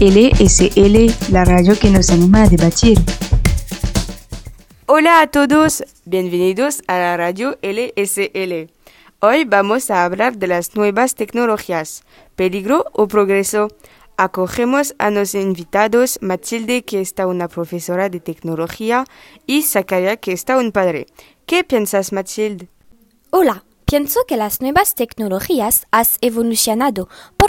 LSL, la radio que nos anima a debatir. Hola a todos, bienvenidos a la radio LSL. Hoy vamos a hablar de las nuevas tecnologías, peligro o progreso. Acogemos a los invitados Matilde, que está una profesora de tecnología, y Zakaria, que está un padre. ¿Qué piensas, Matilde? Hola, pienso que las nuevas tecnologías han evolucionado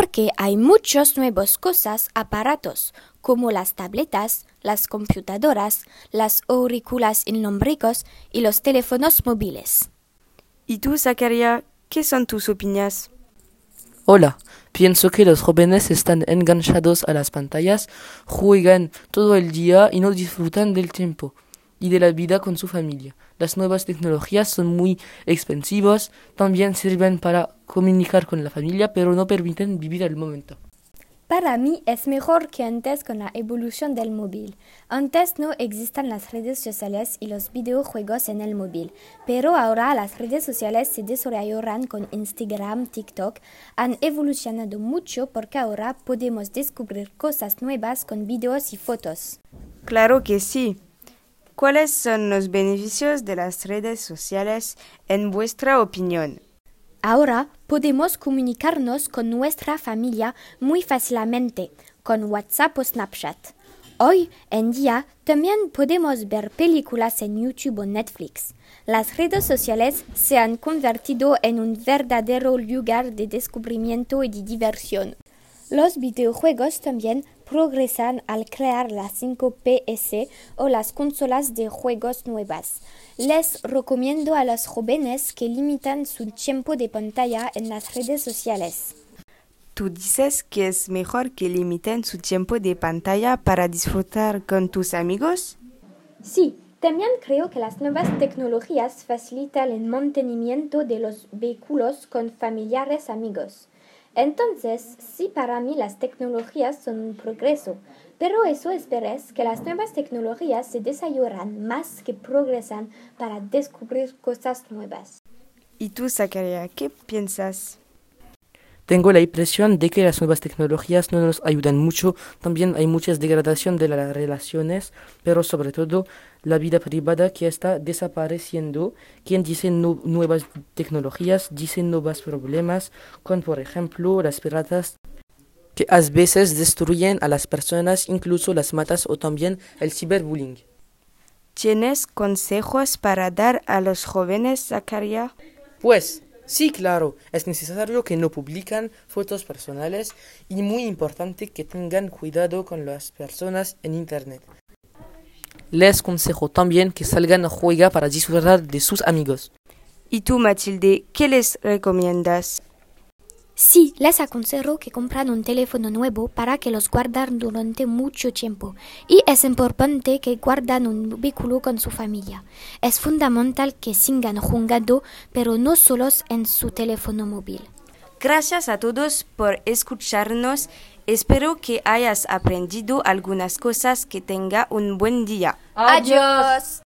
porque hay muchos nuevos cosas, aparatos, como las tabletas, las computadoras, las auriculares inalámbricos y los teléfonos móviles. ¿Y tú, Zakaria, qué son tus opiniones? Hola, pienso que los jóvenes están enganchados a las pantallas, juegan todo el día y no disfrutan del tiempo y de la vida con su familia. Las nuevas tecnologías son muy expensivas, también sirven para comunicar con la familia, pero no permiten vivir el momento. Para mí es mejor que antes con la evolución del móvil. Antes no existían las redes sociales y los videojuegos en el móvil, pero ahora las redes sociales se desarrollarán con Instagram, TikTok. Han evolucionado mucho porque ahora podemos descubrir cosas nuevas con videos y fotos. Claro que sí. ¿Cuáles son los beneficios de las redes sociales en vuestra opinión? Ahora podemos comunicarnos con nuestra familia muy fácilmente con WhatsApp o Snapchat. Hoy en día también podemos ver películas en YouTube o Netflix. Las redes sociales se han convertido en un verdadero lugar de descubrimiento y de diversión. Los videojuegos también progresan al crear las 5PS o las consolas de juegos nuevas. Les recomiendo a los jóvenes que limitan su tiempo de pantalla en las redes sociales. ¿Tú dices que es mejor que limiten su tiempo de pantalla para disfrutar con tus amigos? Sí, también creo que las nuevas tecnologías facilitan el mantenimiento de los vehículos con familiares amigos. Entonces, sí, para mí las tecnologías son un progreso, pero eso esperes que las nuevas tecnologías se desarrollarán más que progresan para descubrir cosas nuevas. ¿Y tú, Zakaria, qué piensas? Tengo la impresión de que las nuevas tecnologías no nos ayudan mucho, también hay mucha degradación de las relaciones, pero sobre todo la vida privada que está desapareciendo. Quien dice nuevas tecnologías dice nuevos problemas, con por ejemplo las piratas que a veces destruyen a las personas, incluso las matas o también el ciberbullying. ¿Tienes consejos para dar a los jóvenes, Zakaria? Pues Sí, claro, es necesario que no publican fotos personales y muy importante que tengan cuidado con las personas en Internet. Les consejo también que salgan a jugar para disfrutar de sus amigos. ¿Y tú, Matilde, qué les recomiendas? Sí, les aconsejo que compren un teléfono nuevo para que los guarden durante mucho tiempo. Y es importante que guarden un vehículo con su familia. Es fundamental que sigan jugando, pero no solos en su teléfono móvil. Gracias a todos por escucharnos. Espero que hayas aprendido algunas cosas que tenga un buen día. Adiós.